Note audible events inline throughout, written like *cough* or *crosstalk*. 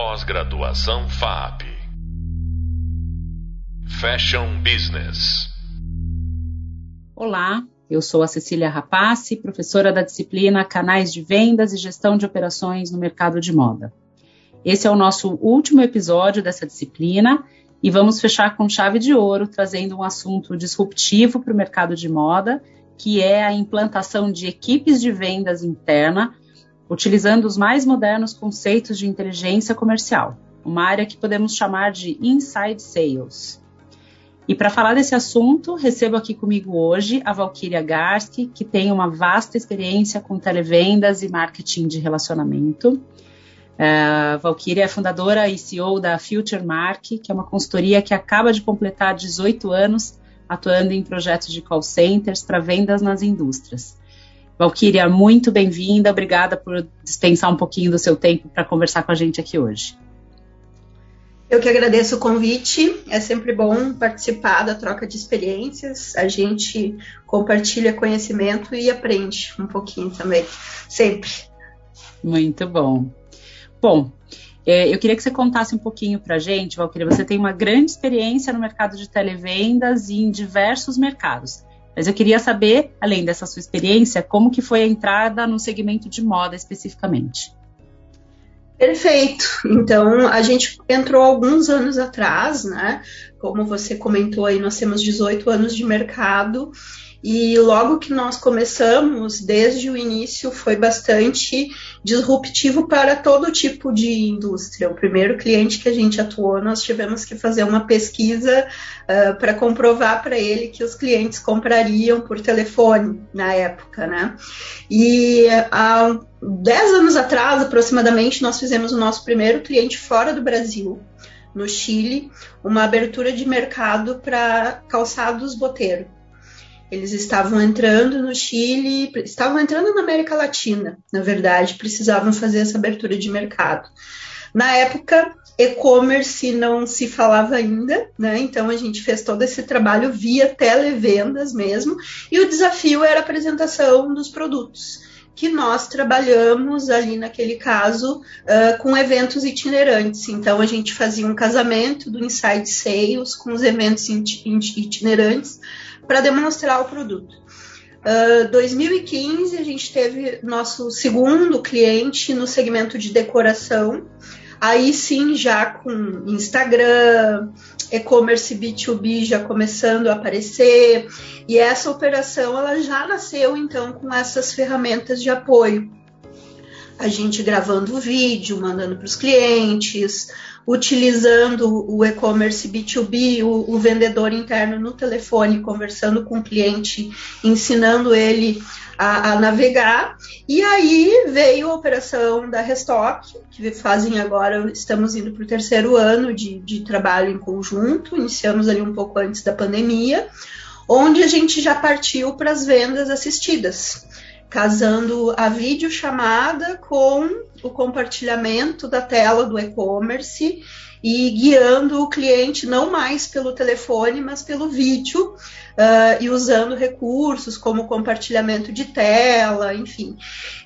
Pós-graduação FAP. Fashion Business. Olá, eu sou a Cecília Rapace, professora da disciplina Canais de Vendas e Gestão de Operações no Mercado de Moda. Esse é o nosso último episódio dessa disciplina e vamos fechar com chave de ouro, trazendo um assunto disruptivo para o mercado de moda, que é a implantação de equipes de vendas interna utilizando os mais modernos conceitos de inteligência comercial, uma área que podemos chamar de inside sales. E para falar desse assunto, recebo aqui comigo hoje a Valkyria Garski, que tem uma vasta experiência com televendas e marketing de relacionamento. A Valkyria é fundadora e CEO da Future Mark, que é uma consultoria que acaba de completar 18 anos atuando em projetos de call centers para vendas nas indústrias. Valquíria, muito bem-vinda, obrigada por dispensar um pouquinho do seu tempo para conversar com a gente aqui hoje. Eu que agradeço o convite, é sempre bom participar da troca de experiências, a gente compartilha conhecimento e aprende um pouquinho também, sempre. Muito bom. Bom, é, eu queria que você contasse um pouquinho para a gente, Valquíria, você tem uma grande experiência no mercado de televendas e em diversos mercados. Mas eu queria saber, além dessa sua experiência, como que foi a entrada no segmento de moda especificamente. Perfeito. Então, a gente entrou alguns anos atrás, né? Como você comentou aí, nós temos 18 anos de mercado e logo que nós começamos, desde o início, foi bastante disruptivo para todo tipo de indústria. O primeiro cliente que a gente atuou, nós tivemos que fazer uma pesquisa uh, para comprovar para ele que os clientes comprariam por telefone na época, né? E há 10 anos atrás, aproximadamente, nós fizemos o nosso primeiro cliente fora do Brasil no Chile, uma abertura de mercado para calçados boteiro. Eles estavam entrando no Chile, estavam entrando na América Latina, na verdade, precisavam fazer essa abertura de mercado. Na época, e-commerce não se falava ainda, né? Então a gente fez todo esse trabalho via televendas mesmo, e o desafio era a apresentação dos produtos que nós trabalhamos ali naquele caso uh, com eventos itinerantes. Então a gente fazia um casamento do Inside Sales com os eventos itinerantes para demonstrar o produto. Uh, 2015 a gente teve nosso segundo cliente no segmento de decoração. Aí sim, já com Instagram, e-commerce B2B já começando a aparecer, e essa operação ela já nasceu então com essas ferramentas de apoio. A gente gravando vídeo, mandando para os clientes, utilizando o e-commerce B2B, o, o, vendedor interno no telefone, conversando com o cliente, ensinando ele a, a, navegar. E aí veio a operação da Restock, que fazem agora, estamos indo para o terceiro ano de, de trabalho em conjunto, iniciamos ali um pouco antes da pandemia, onde a gente já partiu para as vendas assistidas casando a videochamada com o compartilhamento da tela do e-commerce e guiando o cliente não mais pelo telefone, mas pelo vídeo uh, e usando recursos como compartilhamento de tela, enfim.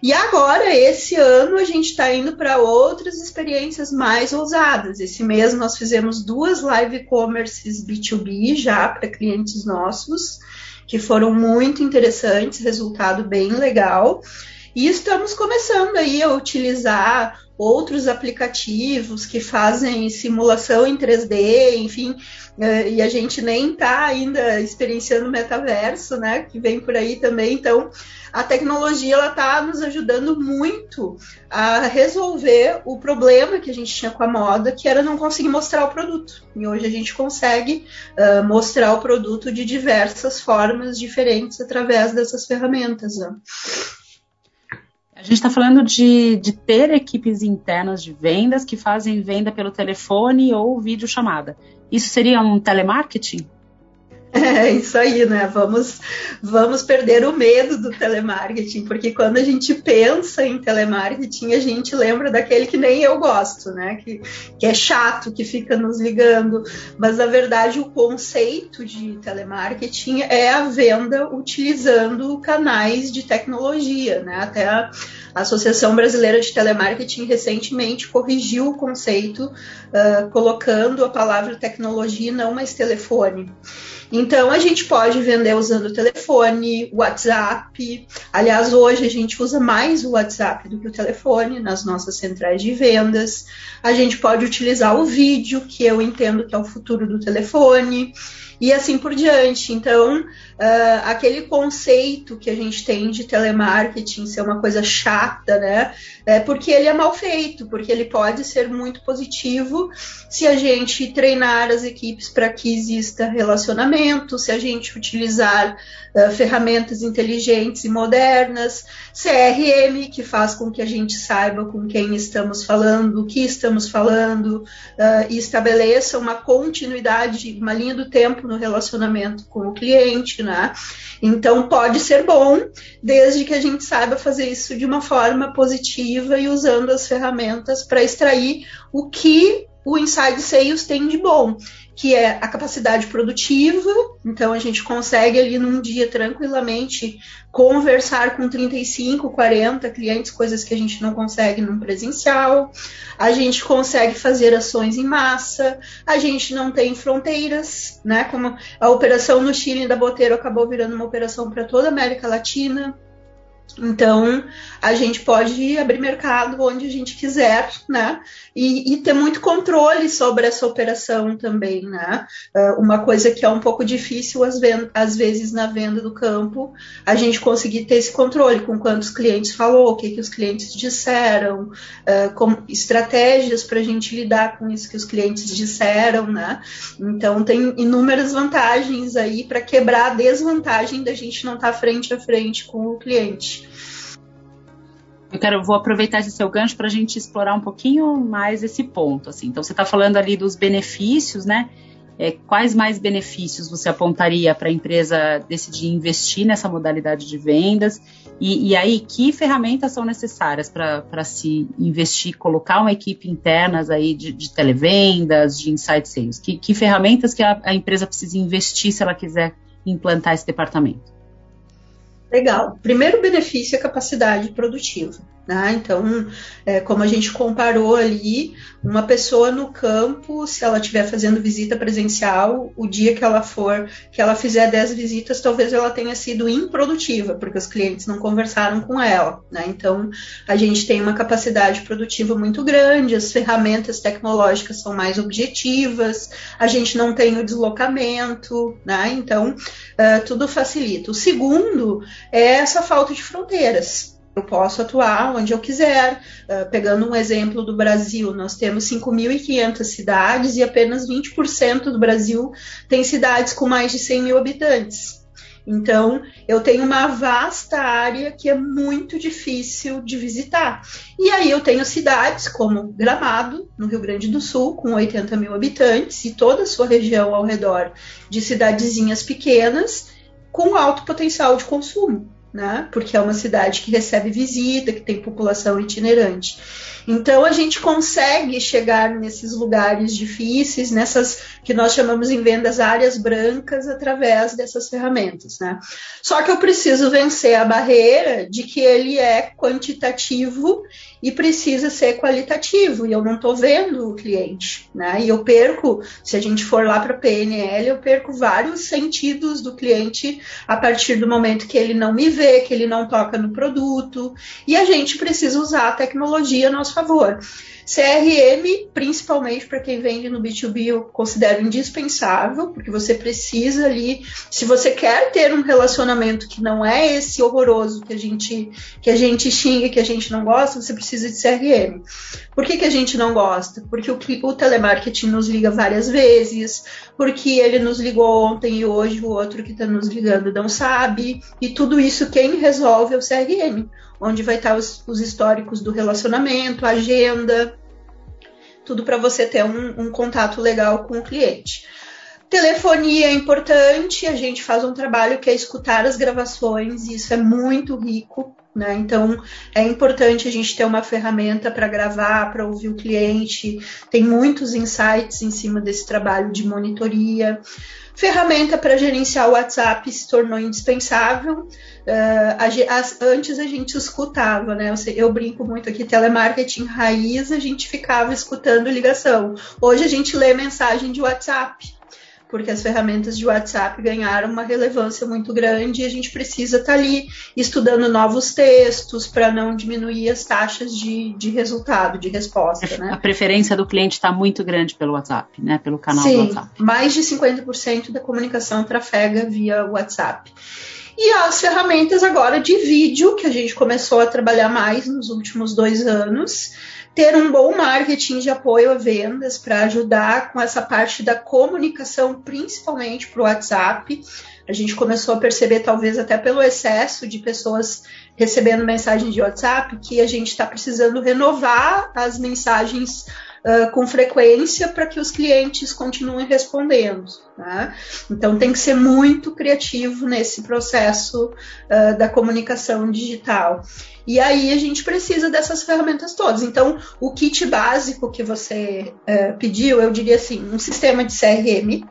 E agora, esse ano, a gente está indo para outras experiências mais ousadas. Esse mês nós fizemos duas live commerces B2B já para clientes nossos que foram muito interessantes, resultado bem legal. E estamos começando aí a utilizar outros aplicativos que fazem simulação em 3D, enfim, eh, e a gente nem está ainda experienciando o metaverso, né, que vem por aí também. Então, a tecnologia ela está nos ajudando muito a resolver o problema que a gente tinha com a moda, que era não conseguir mostrar o produto. E hoje a gente consegue uh, mostrar o produto de diversas formas diferentes através dessas ferramentas. Né? A gente está falando de, de ter equipes internas de vendas que fazem venda pelo telefone ou videochamada. Isso seria um telemarketing? É isso aí, né? Vamos, vamos perder o medo do telemarketing, porque quando a gente pensa em telemarketing, a gente lembra daquele que nem eu gosto, né? Que, que é chato, que fica nos ligando. Mas na verdade o conceito de telemarketing é a venda utilizando canais de tecnologia, né? Até A Associação Brasileira de Telemarketing recentemente corrigiu o conceito, uh, colocando a palavra tecnologia e não mais telefone. Então, a gente pode vender usando telefone, WhatsApp. Aliás, hoje a gente usa mais o WhatsApp do que o telefone nas nossas centrais de vendas. A gente pode utilizar o vídeo, que eu entendo que é o futuro do telefone e assim por diante. Então, uh, aquele conceito que a gente tem de telemarketing ser uma coisa chata, né? É porque ele é mal feito, porque ele pode ser muito positivo se a gente treinar as equipes para que exista relacionamento, se a gente utilizar uh, ferramentas inteligentes e modernas, CRM, que faz com que a gente saiba com quem estamos falando, o que estamos falando, uh, e estabeleça uma continuidade, uma linha do tempo no relacionamento com o cliente, né? Então pode ser bom, desde que a gente saiba fazer isso de uma forma positiva e usando as ferramentas para extrair o que o Inside Sales tem de bom que é a capacidade produtiva. Então, a gente consegue ali num dia tranquilamente conversar com 35, 40 clientes, coisas que a gente não consegue num presencial. A gente consegue fazer ações em massa. A gente não tem fronteiras, né? Como a operação no Chile da Boteiro acabou virando uma operação para toda a América Latina. Então, a gente pode abrir mercado onde a gente quiser, né? E, e, ter muito controle sobre essa operação também, né? Uh, uma coisa que é um pouco difícil, às, às, vezes, na venda do campo, a gente conseguir ter esse controle com quantos clientes falou, o que, que os clientes disseram, uh, estratégias para a gente lidar com isso que os clientes disseram, né? Então, tem inúmeras vantagens aí para quebrar a desvantagem da gente não estar tá frente a frente com o cliente. Eu quero, vou aproveitar esse seu gancho para a gente explorar um pouquinho mais esse ponto. Assim. Então, você está falando ali dos benefícios, né? É, quais mais benefícios você apontaria para a empresa decidir investir nessa modalidade de vendas? E, e aí, que ferramentas são necessárias para se investir, colocar uma equipe internas aí de, de televendas, de inside sales? Que, que ferramentas que a, a empresa precisa investir se ela quiser implantar esse departamento? Legal. Primeiro benefício é capacidade produtiva. Né? Então, é, como a gente comparou ali, uma pessoa no campo, se ela estiver fazendo visita presencial, o dia que ela for, que ela fizer 10 visitas, talvez ela tenha sido improdutiva, porque os clientes não conversaram com ela. Né? Então, a gente tem uma capacidade produtiva muito grande, as ferramentas tecnológicas são mais objetivas, a gente não tem o deslocamento, né? então, uh, tudo facilita. O segundo é essa falta de fronteiras. Eu posso atuar onde eu quiser. Uh, pegando um exemplo do Brasil, nós temos 5.500 cidades e apenas 20% do Brasil tem cidades com mais de 100 mil habitantes. Então, eu tenho uma vasta área que é muito difícil de visitar. E aí eu tenho cidades como Gramado, no Rio Grande do Sul, com 80 mil habitantes, e toda a sua região ao redor de cidadezinhas pequenas, com alto potencial de consumo né? Porque é uma cidade que recebe visita, que tem população itinerante. Então a gente consegue chegar nesses lugares difíceis, nessas que nós chamamos em vendas áreas brancas, através dessas ferramentas, né? Só que eu preciso vencer a barreira de que ele é quantitativo e precisa ser qualitativo, e eu não estou vendo o cliente, né? E eu perco, se a gente for lá para PNL, eu perco vários sentidos do cliente a partir do momento que ele não me vê, que ele não toca no produto, e a gente precisa usar a tecnologia a nosso favor. CRM, principalmente para quem vende no B2B, eu considero indispensável, porque você precisa ali, se você quer ter um relacionamento que não é esse horroroso que a gente que a gente xinga, que a gente não gosta, você precisa de CRM. Por que, que a gente não gosta? Porque o, o telemarketing nos liga várias vezes, porque ele nos ligou ontem e hoje o outro que está nos ligando não sabe, e tudo isso quem resolve é o CRM onde vai estar os, os históricos do relacionamento, agenda, tudo para você ter um, um, contato legal com o cliente. Telefonia é importante, a gente faz um trabalho que é escutar as gravações, isso é muito rico. Né? Então, é importante a gente ter uma ferramenta para gravar, para ouvir o cliente. Tem muitos insights em cima desse trabalho de monitoria. Ferramenta para gerenciar o WhatsApp se tornou indispensável. Uh, a, a, antes a gente escutava, né? Eu, eu, brinco muito aqui, telemarketing raiz, a gente ficava escutando ligação. Hoje a gente lê mensagem de WhatsApp porque as ferramentas de WhatsApp ganharam uma relevância muito grande e a gente precisa estar tá ali estudando novos textos para não diminuir as taxas de, de resultado, de resposta. Né? A preferência do cliente está muito grande pelo WhatsApp, né? pelo canal Sim, do WhatsApp. Mais de 50% da comunicação trafega via WhatsApp. E as ferramentas agora de vídeo, que a gente começou a trabalhar mais nos últimos dois anos, ter um bom marketing de apoio a vendas para ajudar com essa parte da comunicação, principalmente para o WhatsApp. A gente começou a perceber, talvez até pelo excesso de pessoas recebendo mensagens de WhatsApp, que a gente está precisando renovar as mensagens uh, com frequência para que os clientes continuem respondendo. Né? Então tem que ser muito criativo nesse processo uh, da comunicação digital. E aí a gente precisa dessas ferramentas todas. Então, o kit básico que você uh, pediu, eu diria assim, um sistema de CRM,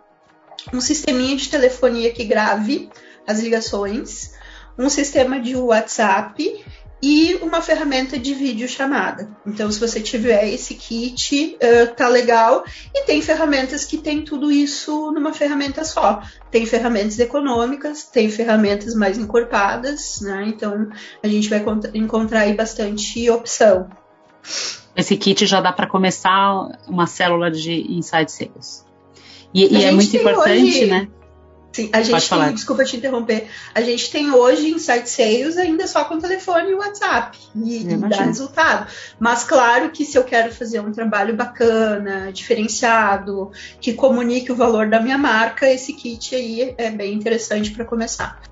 um sisteminha de telefonia que grave as ligações, um sistema de WhatsApp e uma ferramenta de vídeo chamada. Então, se você tiver esse kit, uh, tá legal. E tem ferramentas que tem tudo isso numa ferramenta só. Tem ferramentas econômicas, tem ferramentas mais encorpadas, né? Então, a gente vai encontrar aí bastante opção. Esse kit já dá para começar uma célula de inside sales. E, e é muito importante, hoje... né? Sim, a gente Pode tem, desculpa te interromper, a gente tem hoje Insight Sales ainda só com telefone e WhatsApp e, e dá resultado. Mas claro que se eu quero fazer um trabalho bacana, diferenciado, que comunique o valor da minha marca, esse kit aí é bem interessante para começar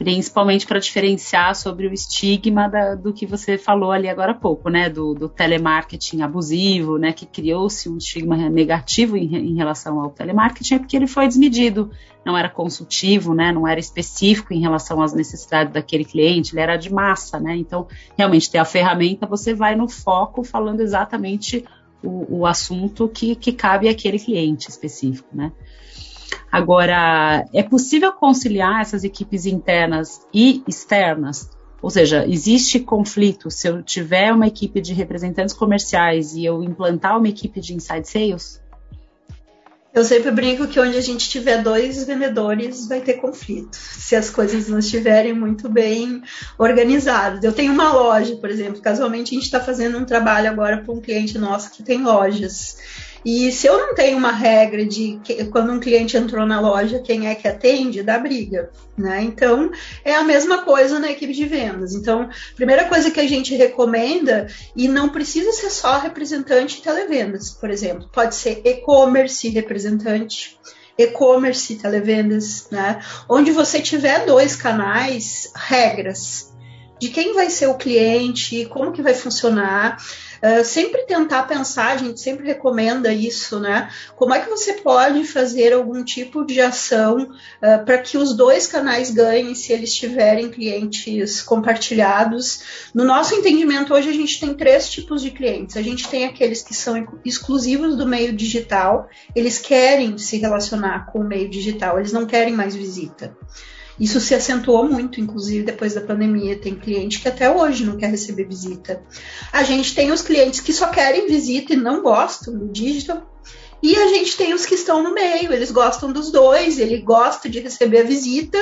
principalmente para diferenciar sobre o estigma da, do que você falou ali agora há pouco, né, do, do telemarketing abusivo, né, que criou-se um estigma negativo em, em, relação ao telemarketing, é porque ele foi desmedido, não era consultivo, né, não era específico em relação às necessidades daquele cliente, ele era de massa, né, então realmente ter a ferramenta, você vai no foco falando exatamente o, o assunto que, que cabe àquele cliente específico, né. Agora, é possível conciliar essas equipes internas e externas? Ou seja, existe conflito se eu tiver uma equipe de representantes comerciais e eu implantar uma equipe de inside sales? Eu sempre brinco que onde a gente tiver dois vendedores vai ter conflito, se as coisas não estiverem muito bem organizadas. Eu tenho uma loja, por exemplo, casualmente a gente está fazendo um trabalho agora para um cliente nosso que tem lojas. E se eu não tenho uma regra de que, quando um cliente entrou na loja, quem é que atende, dá briga. Né? Então, é a mesma coisa na equipe de vendas. Então, primeira coisa que a gente recomenda, e não precisa ser só representante de televendas, por exemplo, pode ser e-commerce representante e-commerce, televendas, né? Onde você tiver dois canais, regras de quem vai ser o cliente, como que vai funcionar. Uh, sempre tentar pensar, a gente sempre recomenda isso, né? Como é que você pode fazer algum tipo de ação uh, para que os dois canais ganhem se eles tiverem clientes compartilhados? No nosso entendimento, hoje a gente tem três tipos de clientes. A gente tem aqueles que são exclusivos do meio digital, eles querem se relacionar com o meio digital, eles não querem mais visita. Isso se acentuou muito, inclusive depois da pandemia. Tem cliente que até hoje não quer receber visita. A gente tem os clientes que só querem visita e não gostam do digital. E a gente tem os que estão no meio, eles gostam dos dois, ele gosta de receber a visita,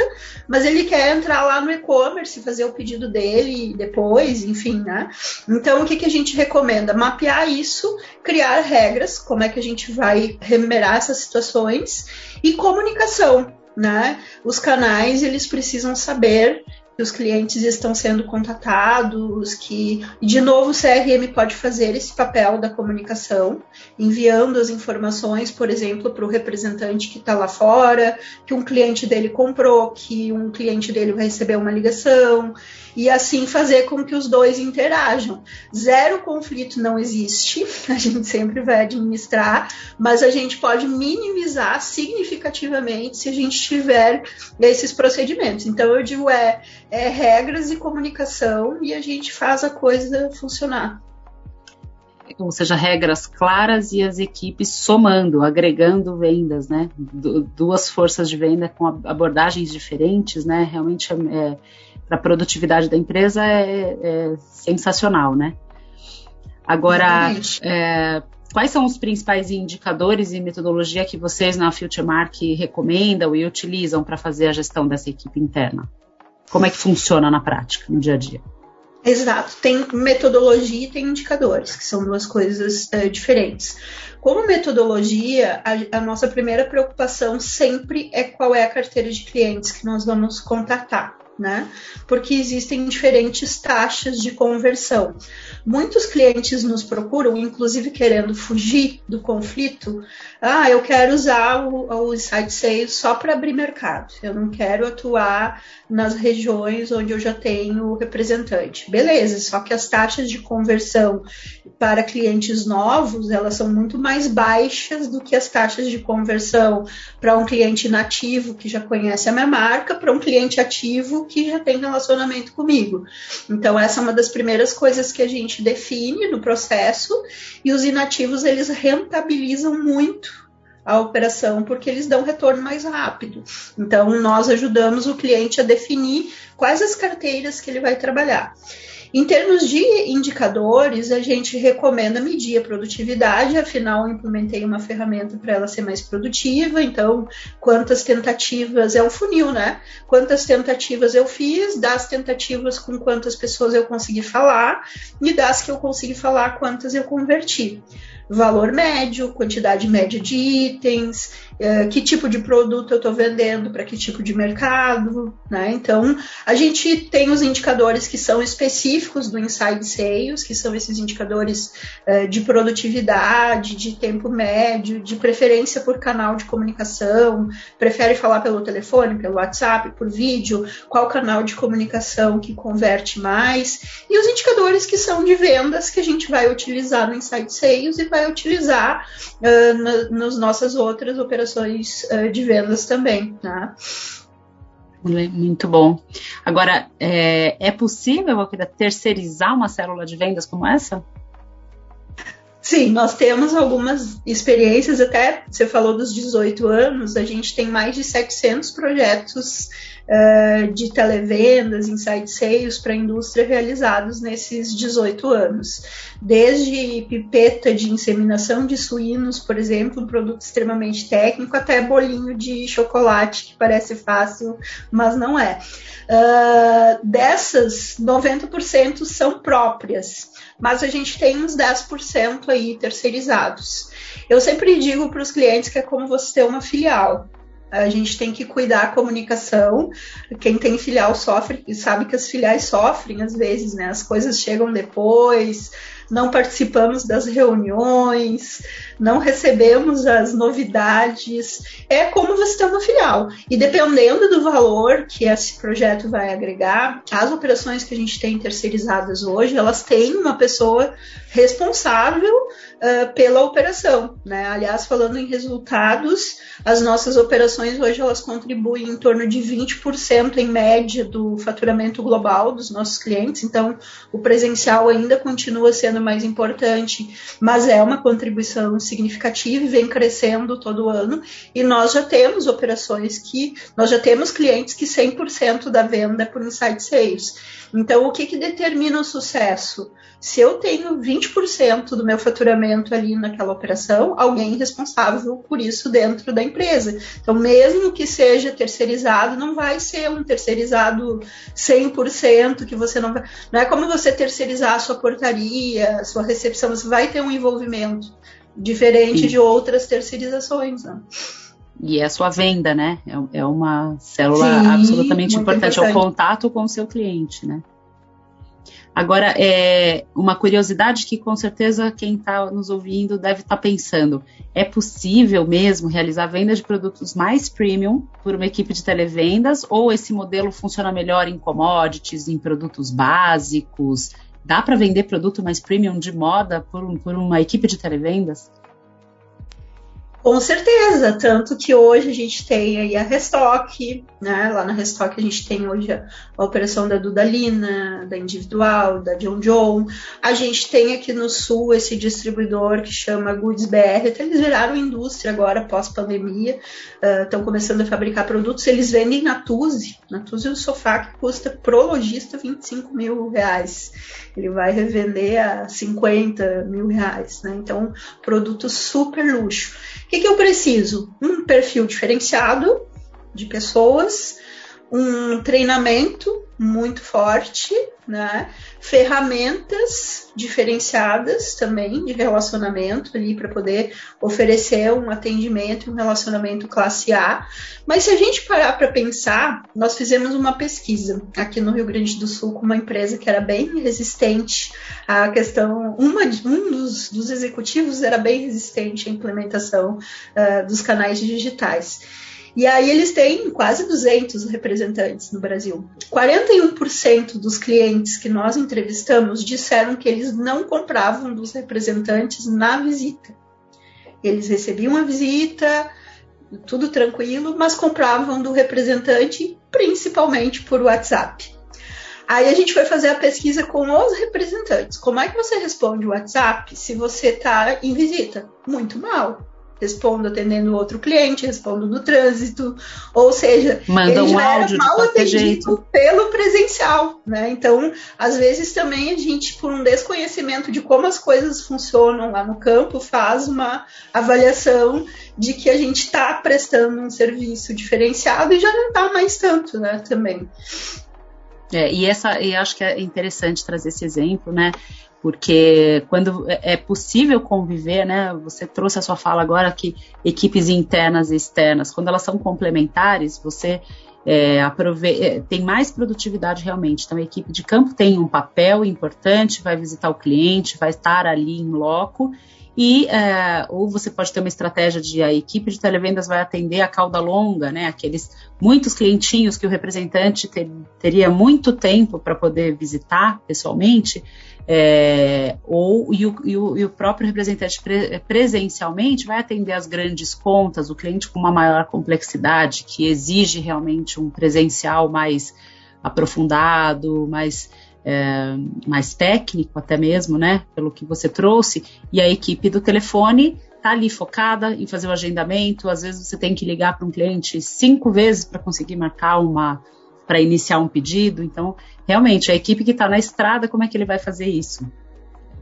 mas ele quer entrar lá no e-commerce, fazer o pedido dele depois, enfim, né? Então, o que, que a gente recomenda? Mapear isso, criar regras, como é que a gente vai rememorar essas situações, e comunicação né? Os canais eles precisam saber que os clientes estão sendo contatados, que, de novo, o CRM pode fazer esse papel da comunicação, enviando as informações, por exemplo, para o representante que está lá fora, que um cliente dele comprou, que um cliente dele vai receber uma ligação, e assim fazer com que os dois interajam. Zero conflito não existe, *laughs* a gente sempre vai administrar, mas a gente pode minimizar significativamente se a gente tiver esses procedimentos. Então, eu digo, é, é regras e comunicação e a gente faz a coisa funcionar ou seja, regras claras e as equipes somando, agregando vendas, né? duas forças de venda com abordagens diferentes, né? Realmente é, é para a produtividade da empresa é, é, sensacional, né? Agora, é, quais são os principais indicadores e metodologia que vocês na Futuremark recomendam e utilizam para fazer a gestão dessa equipe interna? Como é que funciona na prática, no dia a dia? Exato, tem metodologia e tem indicadores, que são duas coisas é, diferentes. Como metodologia, a, a, nossa primeira preocupação sempre é qual é a carteira de clientes que nós vamos contatar né? Porque existem diferentes taxas de conversão. Muitos clientes nos procuram, inclusive querendo fugir do conflito. Ah, eu quero usar o, o Insight Sales só para abrir mercado. Eu não quero atuar nas regiões onde eu já tenho representante. Beleza, só que as taxas de conversão para clientes novos, elas são muito mais baixas do que as taxas de conversão para um cliente nativo que já conhece a minha marca, para um cliente ativo que já tem relacionamento comigo. Então, essa é uma das primeiras coisas que a gente define no processo, e os inativos, eles rentabilizam muito a operação porque eles dão retorno mais rápido. Então, nós ajudamos o cliente a definir quais as carteiras que ele vai trabalhar. Em termos de indicadores, a gente recomenda medir a produtividade, afinal, eu implementei uma ferramenta para ela ser mais produtiva, então, quantas tentativas é um funil, né? Quantas tentativas eu fiz, das tentativas com quantas pessoas eu consegui falar, e das que eu consegui falar, quantas eu converti valor médio, quantidade média de itens, uh, que tipo de produto eu estou vendendo para que tipo de mercado, né? Então, a gente tem os indicadores que são específicos do Inside Sales, que são esses indicadores uh, de produtividade, de tempo médio, de preferência por canal de comunicação, prefere falar pelo telefone, pelo WhatsApp, por vídeo, qual canal de comunicação que converte mais, e os indicadores que são de vendas que a gente vai utilizar no Inside Sales e vai vai utilizar uh, na, nas nossas outras operações uh, de vendas também. Tá? Muito bom. Agora, é, é possível terceirizar uma célula de vendas como essa? Sim, nós temos algumas experiências, até você falou dos 18 anos, a gente tem mais de 700 projetos uh, de televendas, inside sales para a indústria realizados nesses 18 anos. Desde pipeta de inseminação de suínos, por exemplo, um produto extremamente técnico, até bolinho de chocolate, que parece fácil, mas não é. Uh, dessas, 90% são próprias, mas a gente tem uns 10% aí terceirizados. Eu sempre digo para os clientes que é como você ter uma filial. A gente tem que cuidar a comunicação. Quem tem filial sofre, sabe que as filiais sofrem às vezes, né? As coisas chegam depois, não participamos das reuniões, não recebemos as novidades. É como você ter uma filial. E dependendo do valor que esse projeto vai agregar, as operações que a gente tem terceirizadas hoje, elas têm uma pessoa responsável uh, pela operação. Né? Aliás, falando em resultados, as nossas operações hoje elas contribuem em torno de 20% em média do faturamento global dos nossos clientes. Então, o presencial ainda continua sendo mais importante, mas é uma contribuição significativa e vem crescendo todo ano. E nós já temos operações que nós já temos clientes que 100% da venda é por inside sales. Então, o que, que determina o sucesso? Se eu tenho 20% do meu faturamento ali naquela operação, alguém responsável por isso dentro da empresa. Então, mesmo que seja terceirizado, não vai ser um terceirizado 100% que você não vai. Não é como você terceirizar a sua portaria, a sua recepção, você vai ter um envolvimento diferente Sim. de outras terceirizações. Né? E é a sua venda, né? É, é uma célula Sim, absolutamente importante, importante, é o contato com o seu cliente, né? Agora, é uma curiosidade que com certeza quem está nos ouvindo deve estar tá pensando: é possível mesmo realizar venda de produtos mais premium por uma equipe de televendas ou esse modelo funciona melhor em commodities, em produtos básicos? Dá para vender produto mais premium de moda por, por uma equipe de televendas? Com certeza, tanto que hoje a gente tem aí a Restock, né? Lá na Restock a gente tem hoje a, a operação da Dudalina, da Individual, da John John. A gente tem aqui no sul esse distribuidor que chama Goods BR, até eles viraram indústria agora pós-pandemia, estão uh, começando a fabricar produtos. Eles vendem na Tuzi, na Tuzi o sofá que custa pro lojista 25 mil reais. Ele vai revender a 50 mil reais, né? Então, produto super luxo. Que, que eu preciso? Um perfil diferenciado de pessoas, um treinamento muito forte, né? Ferramentas diferenciadas também de relacionamento ali para poder oferecer um atendimento, um relacionamento classe A. Mas se a gente parar para pensar, nós fizemos uma pesquisa aqui no Rio Grande do Sul com uma empresa que era bem resistente à questão, uma, um dos, dos executivos era bem resistente à implementação uh, dos canais digitais. E aí eles têm quase 200 representantes no Brasil. 41% dos clientes que nós entrevistamos disseram que eles não compravam dos representantes na visita. Eles recebiam a visita, tudo tranquilo, mas compravam do representante principalmente por WhatsApp. Aí a gente foi fazer a pesquisa com os representantes. Como é que você responde o WhatsApp se você está em visita? Muito mal respondo atendendo outro cliente, respondo no trânsito, ou seja, Manda ele um já era mal atendido jeito. pelo presencial, né? Então, às vezes também a gente, por um desconhecimento de como as coisas funcionam lá no campo, faz uma avaliação de que a gente está prestando um serviço diferenciado e já não está mais tanto, né? Também. É, e essa, e acho que é interessante trazer esse exemplo, né? Porque quando é, é possível conviver, né? Você trouxe a sua fala agora que equipes internas e externas, quando elas são complementares, você é, aprove é, tem mais produtividade realmente. Então, a equipe de campo tem um papel importante, vai visitar o cliente, vai estar ali em loco, e é, ou você pode ter uma estratégia de a equipe de televendas vai atender a cauda longa, né? Aqueles muitos clientinhos que o representante ter, teria muito tempo para poder visitar pessoalmente é, ou e o, e, o, e o, próprio representante pre, presencialmente vai atender as grandes contas, o cliente com uma maior complexidade, que exige realmente um presencial mais aprofundado, mais, é, mais técnico até mesmo, né? Pelo que você trouxe, e a equipe do telefone está ali focada em fazer o agendamento. Às vezes você tem que ligar para um cliente cinco vezes para conseguir marcar uma para iniciar um pedido. Então, realmente, a equipe que está na estrada, como é que ele vai fazer isso?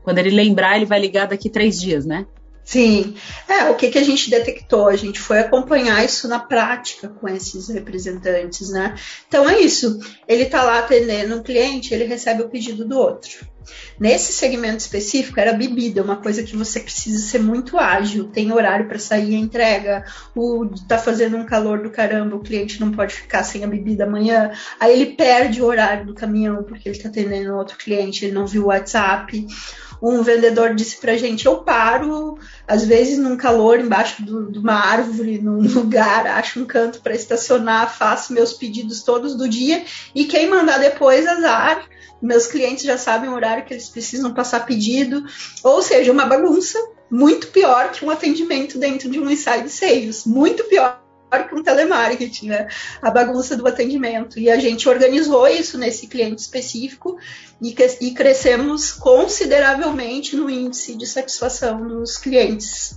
Quando ele lembrar, ele vai ligar daqui três dias, né? Sim, é, o que, que a gente detectou? A gente foi acompanhar isso na prática com esses representantes, né? Então é isso, ele está lá atendendo um cliente, ele recebe o pedido do outro. Nesse segmento específico era bebida, uma coisa que você precisa ser muito ágil, tem horário para sair a entrega, o tá fazendo um calor do caramba, o cliente não pode ficar sem a bebida amanhã, aí ele perde o horário do caminhão porque ele está atendendo outro cliente, ele não viu o WhatsApp um vendedor disse pra gente: eu paro, às vezes num calor, embaixo do, de uma árvore, num *laughs* lugar, acho um canto para estacionar, faço meus pedidos todos do dia e quem mandar depois, azar. Meus clientes já sabem o horário que eles precisam passar pedido, ou seja, uma bagunça muito pior que um atendimento dentro de um inside sales, muito pior um telemarketing, né? A bagunça do atendimento. E a gente organizou isso nesse cliente específico e, e crescemos consideravelmente no índice de satisfação dos clientes.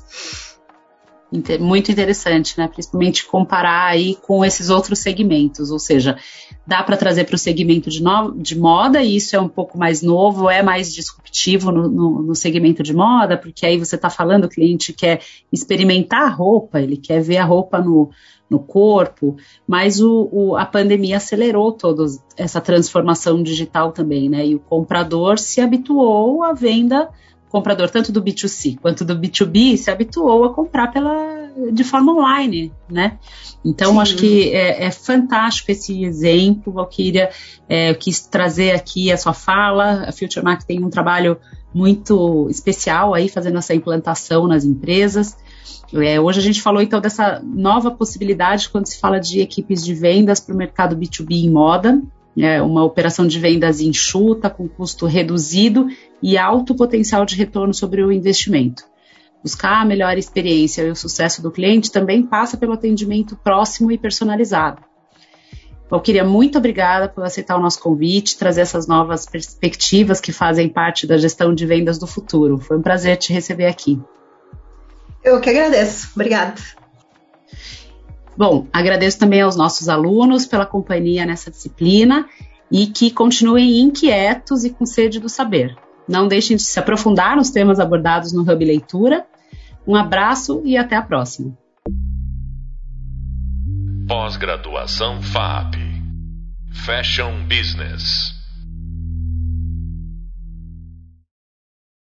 Muito interessante, né? Principalmente comparar aí com esses outros segmentos, ou seja, dá para trazer para o segmento de, no, de moda, e isso é um pouco mais novo, é mais disruptivo no, no, no segmento de moda, porque aí você está falando, o cliente quer experimentar a roupa, ele quer ver a roupa no, no corpo, mas o, o, a pandemia acelerou toda essa transformação digital também, né? E o comprador se habituou à venda comprador tanto do B2C quanto do B2B se habituou a comprar pela, de forma online, né? Então, Sim. acho que é, é, fantástico esse exemplo, Valkyria. É, eu quis trazer aqui a sua fala. A Future Mark tem um trabalho muito especial aí, fazendo essa implantação nas empresas. É, hoje a gente falou então dessa nova possibilidade quando se fala de equipes de vendas para o mercado B2B em moda, é uma operação de vendas enxuta, com custo reduzido e alto potencial de retorno sobre o investimento. Buscar a melhor experiência e o sucesso do cliente também passa pelo atendimento próximo e personalizado. Valquíria, muito obrigada por aceitar o nosso convite, trazer essas novas perspectivas que fazem parte da gestão de vendas do futuro. Foi um prazer te receber aqui. Eu que agradeço. Obrigada. Bom, agradeço também aos nossos alunos pela companhia nessa disciplina e que continuem inquietos e com sede do saber. Não deixem de se aprofundar nos temas abordados no Hub Leitura. Um abraço e até a próxima. Pós-graduação FAP Fashion Business